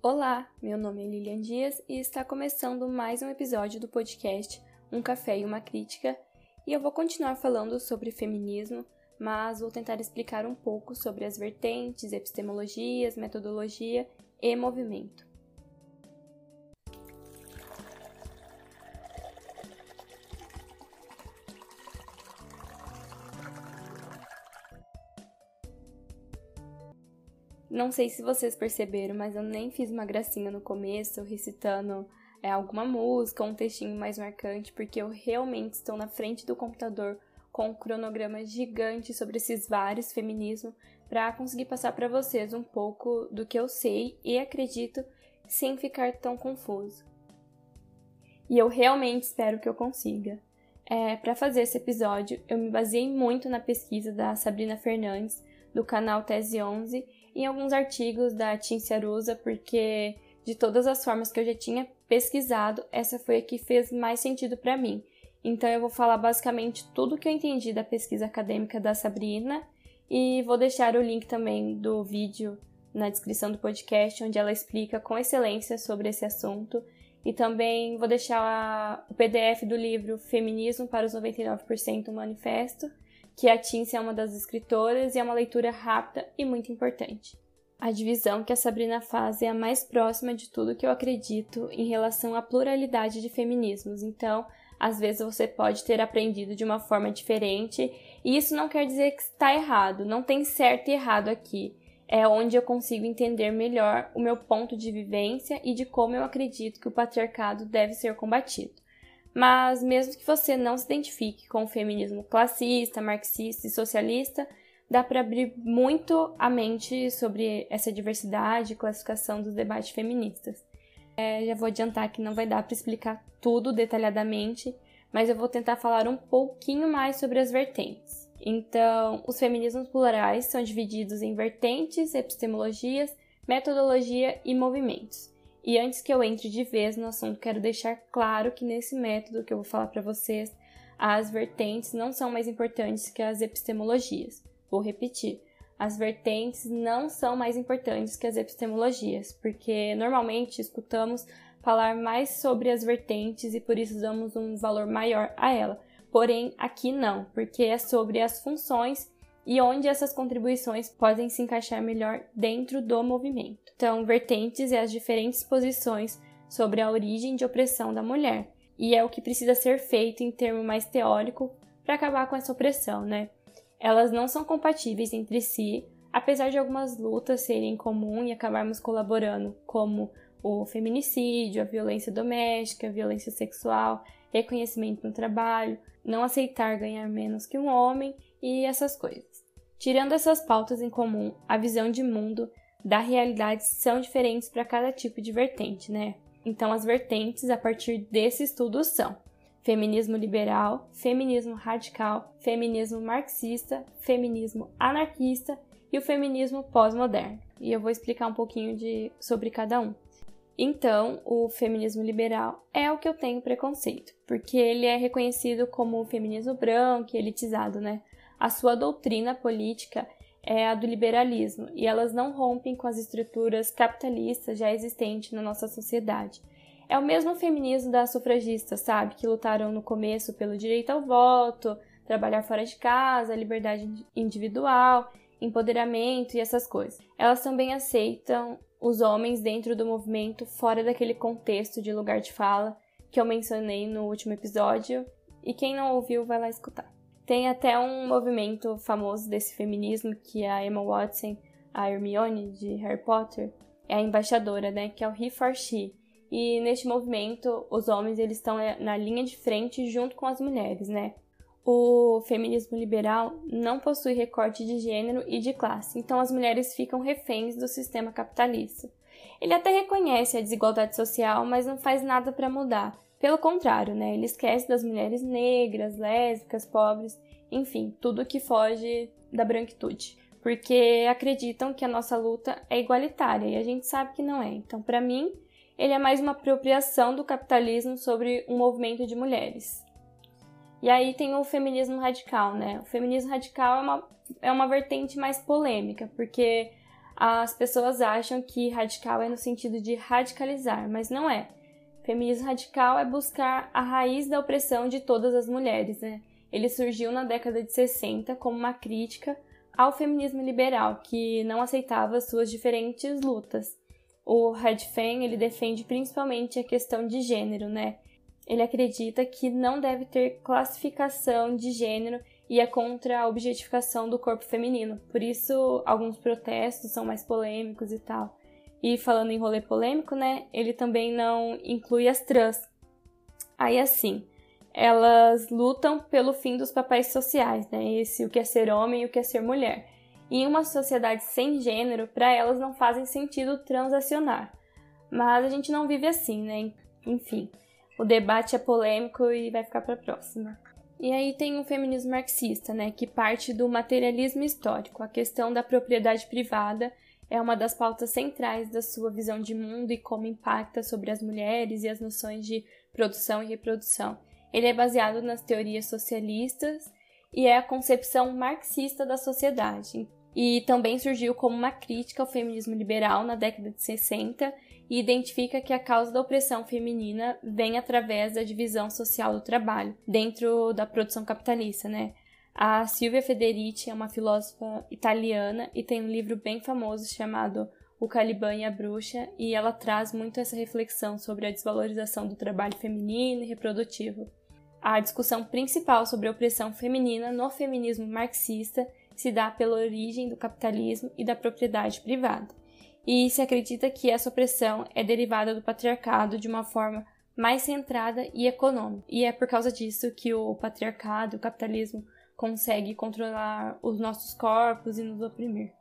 Olá, meu nome é Lilian Dias e está começando mais um episódio do podcast Um Café e uma Crítica. E eu vou continuar falando sobre feminismo, mas vou tentar explicar um pouco sobre as vertentes, epistemologias, metodologia e movimento. Não sei se vocês perceberam, mas eu nem fiz uma gracinha no começo, recitando é, alguma música um textinho mais marcante, porque eu realmente estou na frente do computador com um cronograma gigante sobre esses vários feminismos para conseguir passar para vocês um pouco do que eu sei e acredito sem ficar tão confuso. E eu realmente espero que eu consiga. É, para fazer esse episódio, eu me baseei muito na pesquisa da Sabrina Fernandes, do canal Tese 11, em alguns artigos da Tim Arusa, porque de todas as formas que eu já tinha pesquisado, essa foi a que fez mais sentido para mim. Então eu vou falar basicamente tudo que eu entendi da pesquisa acadêmica da Sabrina e vou deixar o link também do vídeo na descrição do podcast, onde ela explica com excelência sobre esse assunto. E também vou deixar o PDF do livro Feminismo para os 99% Manifesto, que a Tince é uma das escritoras e é uma leitura rápida e muito importante. A divisão que a Sabrina faz é a mais próxima de tudo que eu acredito em relação à pluralidade de feminismos, então às vezes você pode ter aprendido de uma forma diferente, e isso não quer dizer que está errado, não tem certo e errado aqui. É onde eu consigo entender melhor o meu ponto de vivência e de como eu acredito que o patriarcado deve ser combatido. Mas mesmo que você não se identifique com o feminismo classista, marxista e socialista, dá para abrir muito a mente sobre essa diversidade e classificação dos debates feministas. É, já vou adiantar que não vai dar para explicar tudo detalhadamente, mas eu vou tentar falar um pouquinho mais sobre as vertentes. Então, os feminismos plurais são divididos em vertentes, epistemologias, metodologia e movimentos. E antes que eu entre de vez no assunto, quero deixar claro que nesse método que eu vou falar para vocês, as vertentes não são mais importantes que as epistemologias. Vou repetir. As vertentes não são mais importantes que as epistemologias, porque normalmente escutamos falar mais sobre as vertentes e por isso damos um valor maior a ela. Porém, aqui não, porque é sobre as funções e onde essas contribuições podem se encaixar melhor dentro do movimento. Então, vertentes é as diferentes posições sobre a origem de opressão da mulher, e é o que precisa ser feito em termo mais teórico para acabar com essa opressão, né? Elas não são compatíveis entre si, apesar de algumas lutas serem comum e acabarmos colaborando, como o feminicídio, a violência doméstica, a violência sexual, reconhecimento no trabalho, não aceitar ganhar menos que um homem e essas coisas. Tirando essas pautas em comum, a visão de mundo da realidade são diferentes para cada tipo de vertente, né? Então, as vertentes a partir desse estudo são feminismo liberal, feminismo radical, feminismo marxista, feminismo anarquista e o feminismo pós-moderno. E eu vou explicar um pouquinho de, sobre cada um. Então, o feminismo liberal é o que eu tenho preconceito, porque ele é reconhecido como feminismo branco e elitizado, né? A sua doutrina política é a do liberalismo e elas não rompem com as estruturas capitalistas já existentes na nossa sociedade. É o mesmo feminismo das sufragistas, sabe? Que lutaram no começo pelo direito ao voto, trabalhar fora de casa, liberdade individual, empoderamento e essas coisas. Elas também aceitam os homens dentro do movimento fora daquele contexto de lugar de fala que eu mencionei no último episódio. E quem não ouviu, vai lá escutar. Tem até um movimento famoso desse feminismo que a Emma Watson, a Hermione de Harry Potter, é a embaixadora, né, que é o He for She. E neste movimento, os homens eles estão é, na linha de frente junto com as mulheres, né? O feminismo liberal não possui recorte de gênero e de classe, então as mulheres ficam reféns do sistema capitalista. Ele até reconhece a desigualdade social, mas não faz nada para mudar. Pelo contrário, né, ele esquece das mulheres negras, lésbicas, pobres, enfim, tudo que foge da branquitude, porque acreditam que a nossa luta é igualitária e a gente sabe que não é. Então, para mim, ele é mais uma apropriação do capitalismo sobre um movimento de mulheres. E aí tem o feminismo radical, né? O feminismo radical é uma, é uma vertente mais polêmica, porque as pessoas acham que radical é no sentido de radicalizar, mas não é. Feminismo radical é buscar a raiz da opressão de todas as mulheres, né? Ele surgiu na década de 60 como uma crítica ao feminismo liberal, que não aceitava suas diferentes lutas. O Red Fan, ele defende principalmente a questão de gênero, né? Ele acredita que não deve ter classificação de gênero e é contra a objetificação do corpo feminino. Por isso, alguns protestos são mais polêmicos e tal. E falando em rolê polêmico, né, ele também não inclui as trans. Aí assim, elas lutam pelo fim dos papéis sociais, né? Esse o que é ser homem e o que é ser mulher. E em uma sociedade sem gênero, para elas não fazem sentido transacionar. Mas a gente não vive assim, né? Enfim, o debate é polêmico e vai ficar para próxima. E aí tem o feminismo marxista, né, que parte do materialismo histórico. A questão da propriedade privada é uma das pautas centrais da sua visão de mundo e como impacta sobre as mulheres e as noções de produção e reprodução. Ele é baseado nas teorias socialistas e é a concepção marxista da sociedade. E também surgiu como uma crítica ao feminismo liberal na década de 60 e identifica que a causa da opressão feminina vem através da divisão social do trabalho dentro da produção capitalista, né? A Silvia Federici é uma filósofa italiana e tem um livro bem famoso chamado O Caliban e a Bruxa, e ela traz muito essa reflexão sobre a desvalorização do trabalho feminino e reprodutivo. A discussão principal sobre a opressão feminina no feminismo marxista se dá pela origem do capitalismo e da propriedade privada e se acredita que essa opressão é derivada do patriarcado de uma forma mais centrada e econômica. E é por causa disso que o patriarcado, o capitalismo, consegue controlar os nossos corpos e nos oprimir.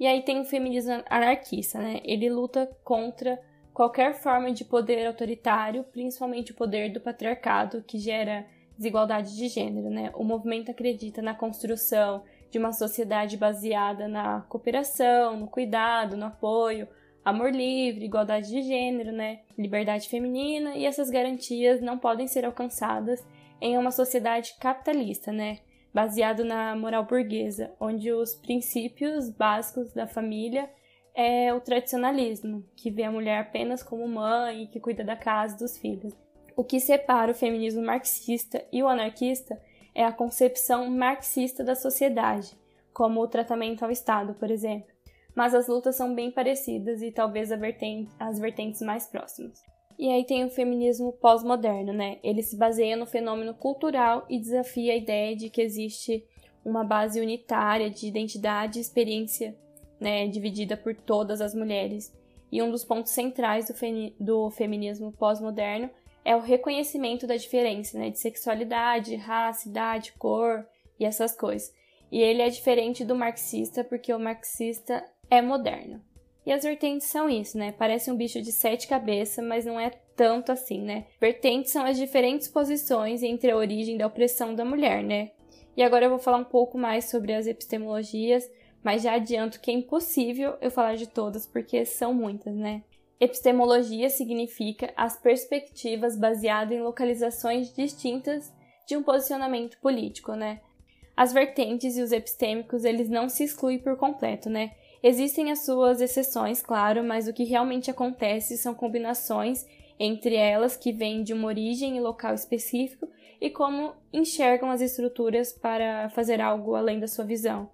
E aí tem o feminismo anarquista, né? Ele luta contra qualquer forma de poder autoritário, principalmente o poder do patriarcado, que gera desigualdade de gênero, né? O movimento acredita na construção de uma sociedade baseada na cooperação, no cuidado, no apoio, amor livre, igualdade de gênero, né? Liberdade feminina, e essas garantias não podem ser alcançadas em uma sociedade capitalista, né? Baseado na moral burguesa, onde os princípios básicos da família é o tradicionalismo, que vê a mulher apenas como mãe e que cuida da casa e dos filhos. O que separa o feminismo marxista e o anarquista é a concepção marxista da sociedade, como o tratamento ao Estado, por exemplo. Mas as lutas são bem parecidas e talvez as vertentes mais próximas. E aí tem o feminismo pós-moderno, né? Ele se baseia no fenômeno cultural e desafia a ideia de que existe uma base unitária de identidade e experiência, né, dividida por todas as mulheres. E um dos pontos centrais do, do feminismo pós-moderno é o reconhecimento da diferença, né, de sexualidade, raça, idade, cor e essas coisas. E ele é diferente do marxista porque o marxista é moderno. E as vertentes são isso, né? Parece um bicho de sete cabeças, mas não é tanto assim, né? Vertentes são as diferentes posições entre a origem da opressão da mulher, né? E agora eu vou falar um pouco mais sobre as epistemologias, mas já adianto que é impossível eu falar de todas porque são muitas, né? Epistemologia significa as perspectivas baseadas em localizações distintas de um posicionamento político, né? As vertentes e os epistêmicos, eles não se excluem por completo, né? Existem as suas exceções, claro, mas o que realmente acontece são combinações entre elas que vêm de uma origem e local específico e como enxergam as estruturas para fazer algo além da sua visão.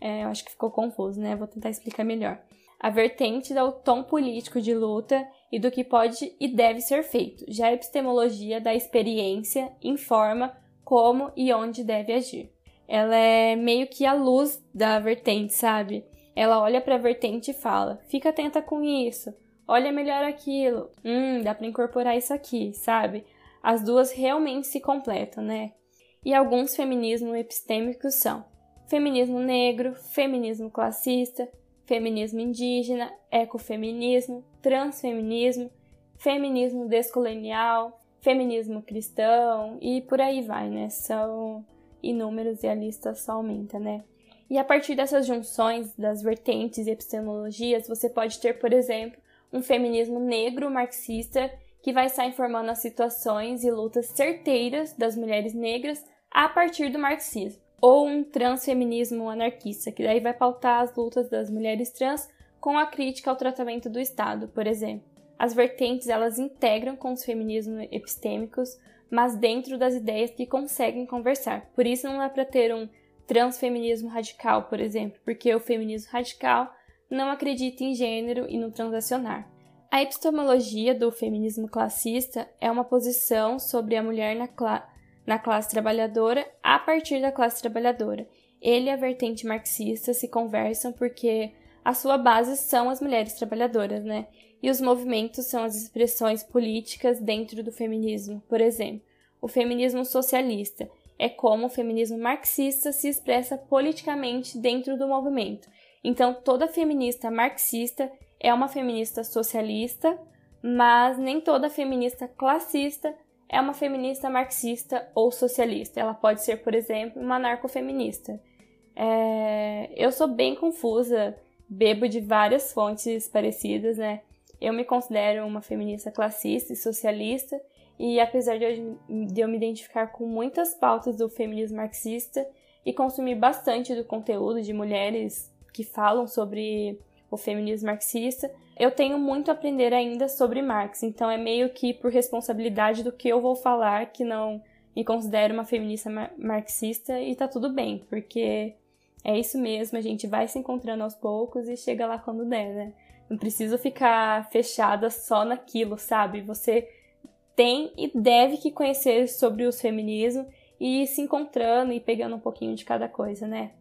É, eu acho que ficou confuso, né? Vou tentar explicar melhor. A vertente dá o tom político de luta e do que pode e deve ser feito. Já a epistemologia da experiência informa como e onde deve agir. Ela é meio que a luz da vertente, sabe? Ela olha para a vertente e fala: "Fica atenta com isso. Olha melhor aquilo. Hum, dá para incorporar isso aqui", sabe? As duas realmente se completam, né? E alguns feminismos epistêmicos são: feminismo negro, feminismo classista, feminismo indígena, ecofeminismo, transfeminismo, feminismo descolonial, feminismo cristão e por aí vai, né? São inúmeros e a lista só aumenta, né? E a partir dessas junções das vertentes e epistemologias, você pode ter, por exemplo, um feminismo negro marxista que vai estar informando as situações e lutas certeiras das mulheres negras a partir do marxismo ou um transfeminismo anarquista, que daí vai pautar as lutas das mulheres trans com a crítica ao tratamento do Estado, por exemplo. As vertentes elas integram com os feminismos epistêmicos, mas dentro das ideias que conseguem conversar. Por isso não dá para ter um transfeminismo radical, por exemplo, porque o feminismo radical não acredita em gênero e no transacionar. A epistemologia do feminismo classista é uma posição sobre a mulher na, cla na classe trabalhadora a partir da classe trabalhadora. Ele e a vertente marxista se conversam porque a sua base são as mulheres trabalhadoras, né? E os movimentos são as expressões políticas dentro do feminismo. Por exemplo, o feminismo socialista é como o feminismo marxista se expressa politicamente dentro do movimento. Então, toda feminista marxista é uma feminista socialista, mas nem toda feminista classista é uma feminista marxista ou socialista. Ela pode ser, por exemplo, uma anarcofeminista. É... Eu sou bem confusa, bebo de várias fontes parecidas, né? Eu me considero uma feminista classista e socialista, e apesar de eu, me identificar com muitas pautas do feminismo marxista e consumir bastante do conteúdo de mulheres que falam sobre o feminismo marxista, eu tenho muito a aprender ainda sobre Marx, então é meio que por responsabilidade do que eu vou falar que não me considero uma feminista marxista e tá tudo bem, porque é isso mesmo, a gente vai se encontrando aos poucos e chega lá quando der, né? Não preciso ficar fechada só naquilo, sabe? Você tem e deve que conhecer sobre os feminismos e ir se encontrando e pegando um pouquinho de cada coisa, né?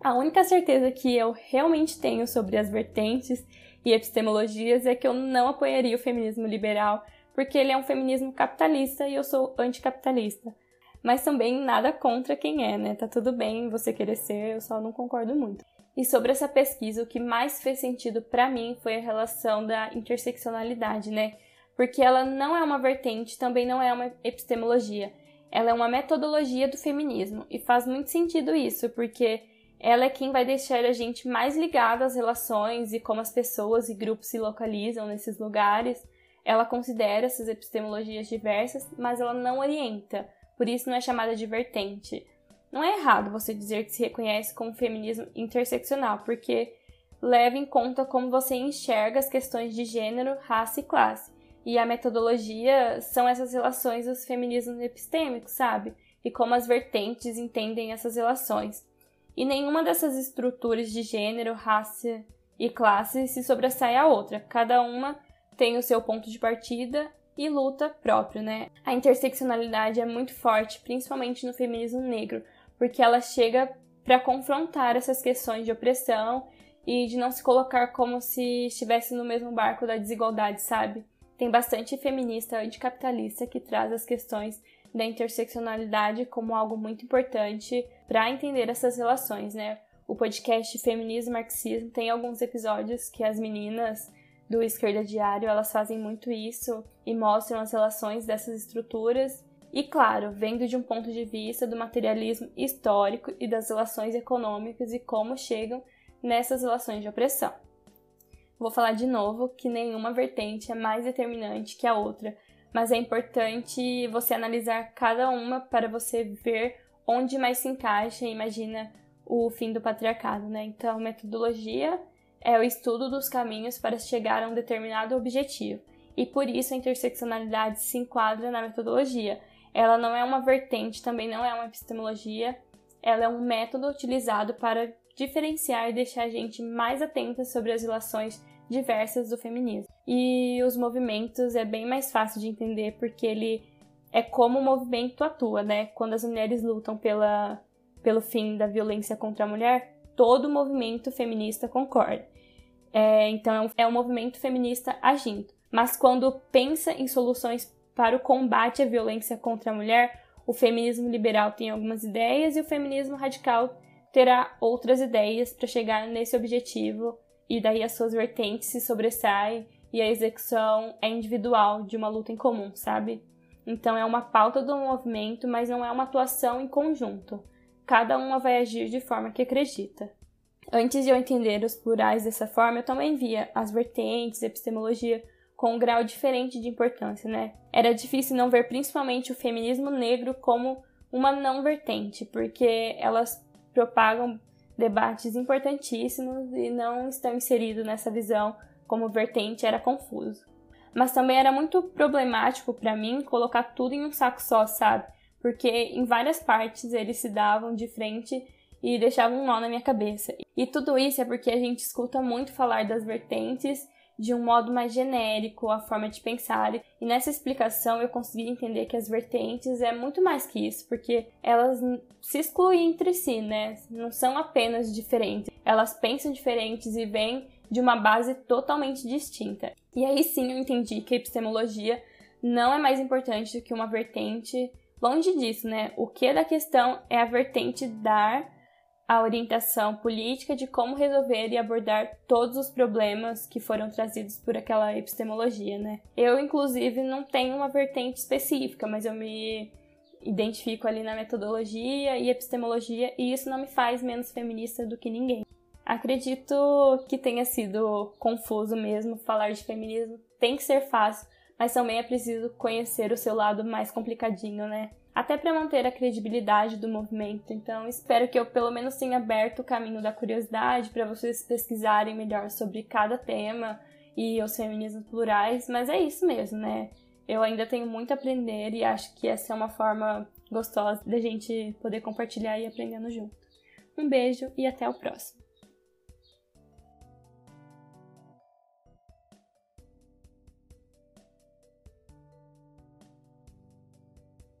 A única certeza que eu realmente tenho sobre as vertentes e epistemologias é que eu não apoiaria o feminismo liberal, porque ele é um feminismo capitalista e eu sou anticapitalista. Mas também nada contra quem é, né? Tá tudo bem você querer ser, eu só não concordo muito. E sobre essa pesquisa, o que mais fez sentido para mim foi a relação da interseccionalidade, né? Porque ela não é uma vertente, também não é uma epistemologia. Ela é uma metodologia do feminismo. E faz muito sentido isso, porque ela é quem vai deixar a gente mais ligado às relações e como as pessoas e grupos se localizam nesses lugares. Ela considera essas epistemologias diversas, mas ela não orienta, por isso não é chamada de vertente. Não é errado você dizer que se reconhece como feminismo interseccional, porque leva em conta como você enxerga as questões de gênero, raça e classe. E a metodologia são essas relações dos feminismos epistêmicos, sabe? E como as vertentes entendem essas relações. E nenhuma dessas estruturas de gênero, raça e classe se sobressai à outra. Cada uma tem o seu ponto de partida e luta próprio, né? A interseccionalidade é muito forte, principalmente no feminismo negro, porque ela chega para confrontar essas questões de opressão e de não se colocar como se estivesse no mesmo barco da desigualdade, sabe? Tem bastante feminista anticapitalista que traz as questões da interseccionalidade como algo muito importante para entender essas relações, né? O podcast Feminismo e Marxismo tem alguns episódios que as meninas do Esquerda Diário, elas fazem muito isso e mostram as relações dessas estruturas e, claro, vendo de um ponto de vista do materialismo histórico e das relações econômicas e como chegam nessas relações de opressão. Vou falar de novo que nenhuma vertente é mais determinante que a outra, mas é importante você analisar cada uma para você ver onde mais se encaixa e imagina o fim do patriarcado, né? Então, metodologia é o estudo dos caminhos para chegar a um determinado objetivo, e por isso a interseccionalidade se enquadra na metodologia, ela não é uma vertente, também não é uma epistemologia, ela é um método utilizado para diferenciar e deixar a gente mais atenta sobre as relações diversas do feminismo. E os movimentos é bem mais fácil de entender porque ele é como o movimento atua, né? Quando as mulheres lutam pela, pelo fim da violência contra a mulher, todo o movimento feminista concorda. É, então é é um movimento feminista agindo. Mas quando pensa em soluções para o combate à violência contra a mulher, o feminismo liberal tem algumas ideias e o feminismo radical terá outras ideias para chegar nesse objetivo, e daí as suas vertentes se sobressaem e a execução é individual de uma luta em comum, sabe? Então é uma pauta do movimento, mas não é uma atuação em conjunto. Cada uma vai agir de forma que acredita. Antes de eu entender os plurais dessa forma, eu também via as vertentes, epistemologia com um grau diferente de importância, né? Era difícil não ver principalmente o feminismo negro como uma não vertente, porque elas propagam debates importantíssimos e não estão inseridos nessa visão como vertente era confuso. Mas também era muito problemático para mim colocar tudo em um saco só, sabe? Porque em várias partes eles se davam de frente e deixavam um nó na minha cabeça. E tudo isso é porque a gente escuta muito falar das vertentes de um modo mais genérico, a forma de pensar. E nessa explicação eu consegui entender que as vertentes é muito mais que isso, porque elas se excluem entre si, né? Não são apenas diferentes. Elas pensam diferentes e vêm de uma base totalmente distinta. E aí sim eu entendi que a epistemologia não é mais importante do que uma vertente. Longe disso, né? O que é da questão é a vertente dar a orientação política de como resolver e abordar todos os problemas que foram trazidos por aquela epistemologia, né? Eu, inclusive, não tenho uma vertente específica, mas eu me identifico ali na metodologia e epistemologia, e isso não me faz menos feminista do que ninguém. Acredito que tenha sido confuso mesmo falar de feminismo. Tem que ser fácil, mas também é preciso conhecer o seu lado mais complicadinho, né? até para manter a credibilidade do movimento. Então, espero que eu pelo menos tenha aberto o caminho da curiosidade para vocês pesquisarem melhor sobre cada tema e os feminismos plurais, mas é isso mesmo, né? Eu ainda tenho muito a aprender e acho que essa é uma forma gostosa da gente poder compartilhar e aprendendo junto. Um beijo e até o próximo.